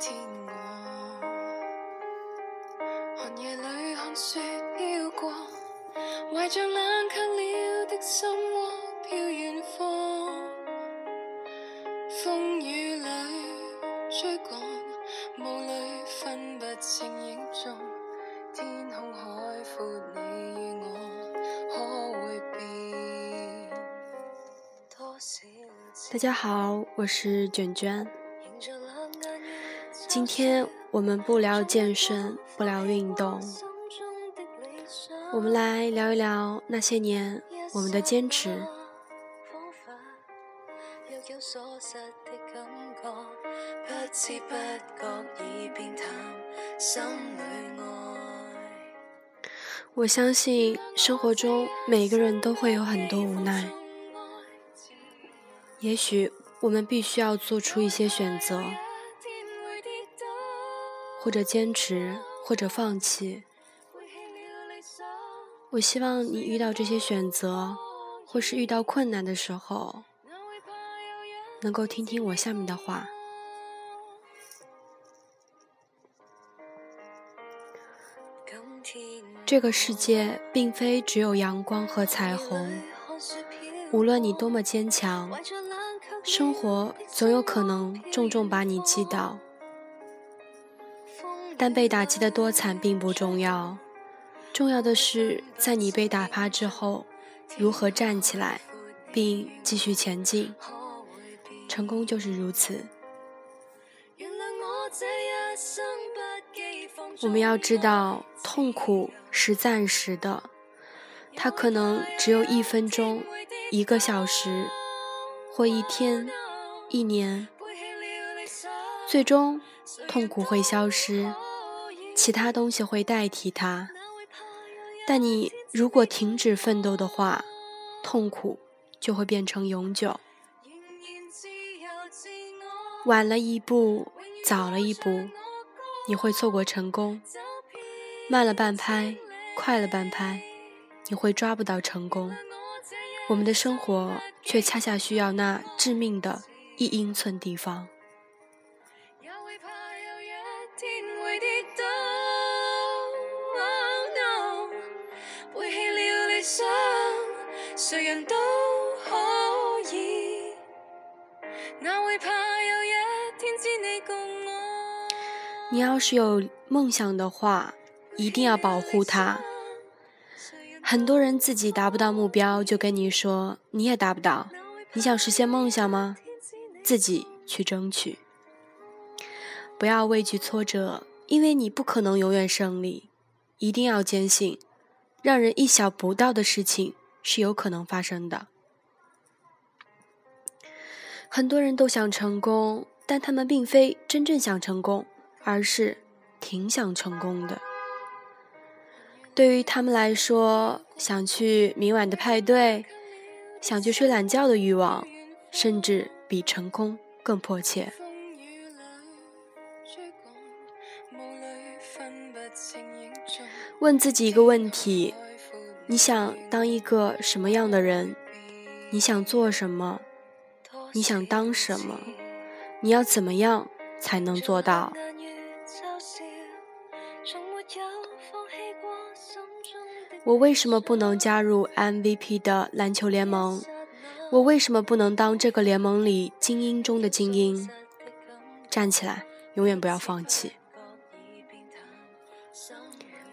今天我寒夜里看雪飘过，怀着冷却了的心窝飘远方，风雨里追赶，雾里分不清影踪，天空海阔，你与我大家好，我是卷卷。今天我们不聊健身，不聊运动，我们来聊一聊那些年我们的坚持。我相信生活中每个人都会有很多无奈，也许我们必须要做出一些选择，或者坚持，或者放弃。我希望你遇到这些选择，或是遇到困难的时候，能够听听我下面的话。这个世界并非只有阳光和彩虹，无论你多么坚强，生活总有可能重重把你击倒。但被打击的多惨并不重要，重要的是在你被打趴之后，如何站起来，并继续前进。成功就是如此。我们要知道，痛苦是暂时的，它可能只有一分钟、一个小时，或一天、一年。最终，痛苦会消失，其他东西会代替它。但你如果停止奋斗的话，痛苦就会变成永久。晚了一步，早了一步，你会错过成功；慢了半拍，快了半拍，你会抓不到成功。我们的生活却恰恰需要那致命的一英寸地方。也會怕有一天會跌倒。Oh no，背棄了理想，誰人都可以。哪會怕有一天只你共我？你要是有夢想的話，一定要保護它。很多人自己达不到目标，就跟你说你也达不到。你想实现梦想吗？自己去争取。不要畏惧挫折，因为你不可能永远胜利。一定要坚信，让人意想不到的事情是有可能发生的。很多人都想成功，但他们并非真正想成功，而是挺想成功的。对于他们来说，想去明晚的派对，想去睡懒觉的欲望，甚至比成功更迫切。问，自己一个问题：你想当一个什么样的人？你想做什么？你想当什么？你要怎么样才能做到？我为什么不能加入 MVP 的篮球联盟？我为什么不能当这个联盟里精英中的精英？站起来，永远不要放弃。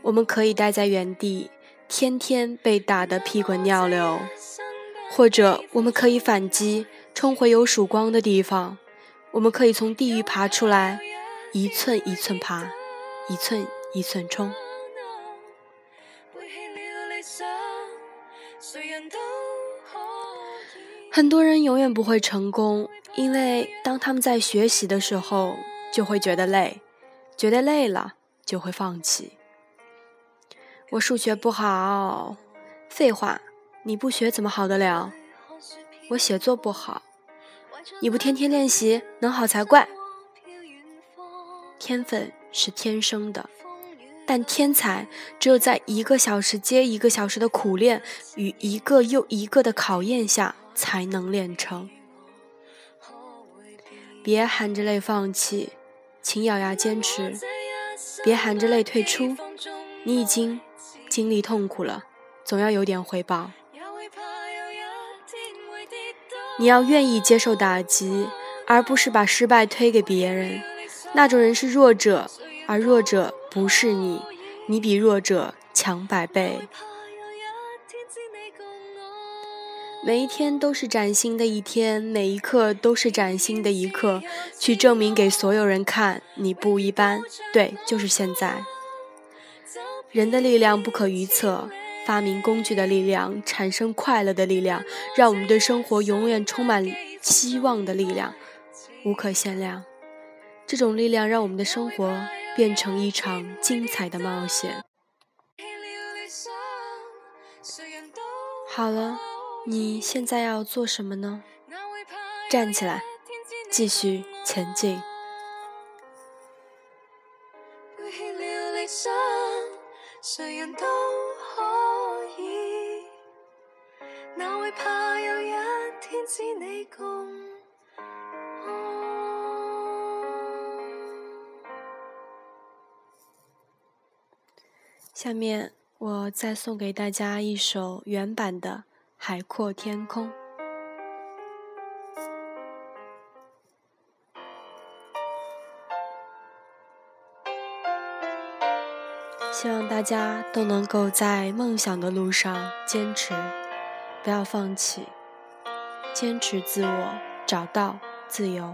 我们可以待在原地，天天被打得屁滚尿流，或者我们可以反击，冲回有曙光的地方。我们可以从地狱爬出来，一寸一寸爬，一寸一寸冲。很多人永远不会成功，因为当他们在学习的时候，就会觉得累，觉得累了就会放弃。我数学不好，废话，你不学怎么好得了？我写作不好，你不天天练习能好才怪。天分是天生的，但天才只有在一个小时接一个小时的苦练与一个又一个的考验下，才能练成。别含着泪放弃，请咬牙坚持；别含着泪退出，你已经经历痛苦了，总要有点回报。你要愿意接受打击，而不是把失败推给别人。那种人是弱者，而弱者不是你，你比弱者强百倍。每一天都是崭新的一天，每一刻都是崭新的一刻，去证明给所有人看你不一般。对，就是现在。人的力量不可预测，发明工具的力量，产生快乐的力量，让我们对生活永远充满希望的力量，无可限量。这种力量让我们的生活变成一场精彩的冒险。好了。你现在要做什么呢？站起来，继续前进。下面我再送给大家一首原版的。海阔天空，希望大家都能够在梦想的路上坚持，不要放弃，坚持自我，找到自由。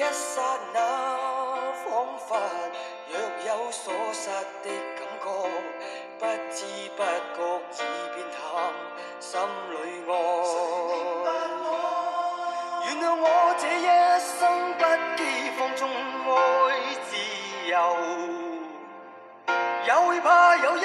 一刹那，仿佛若有所失的感觉，不知不觉已变淡，心里爱。原谅我这一生不羁放纵爱自由，也会怕有一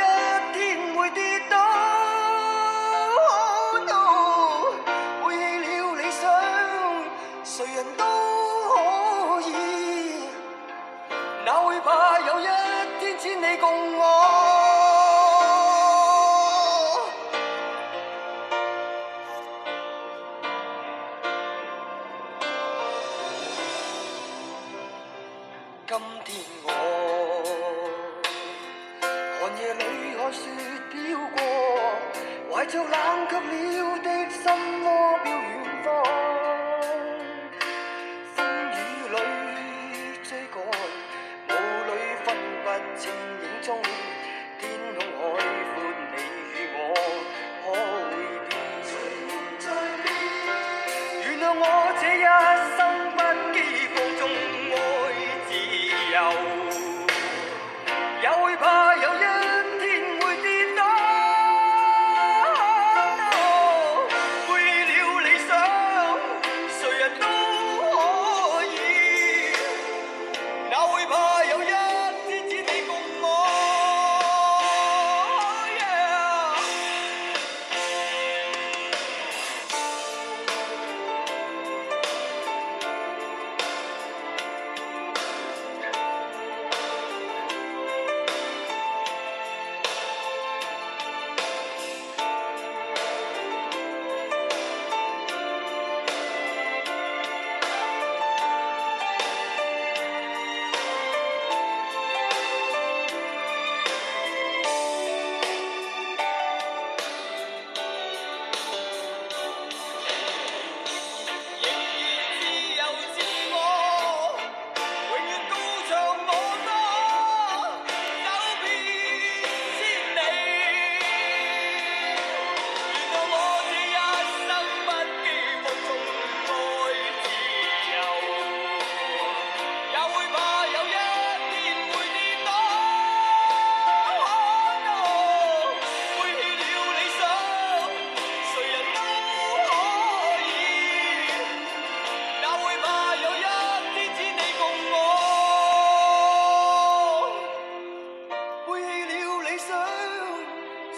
天千里共我。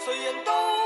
谁人都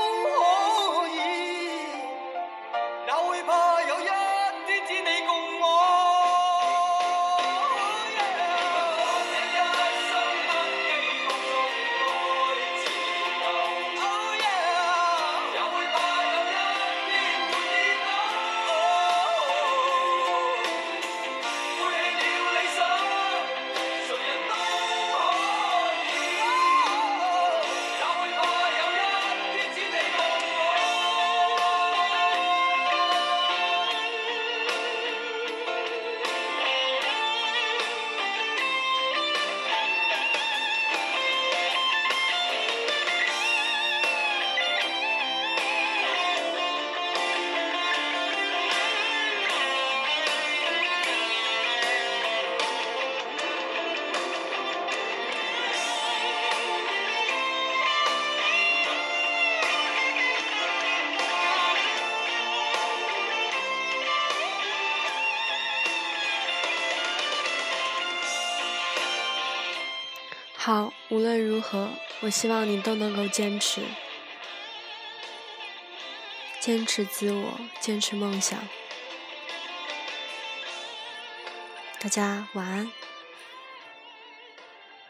好，无论如何，我希望你都能够坚持，坚持自我，坚持梦想。大家晚安。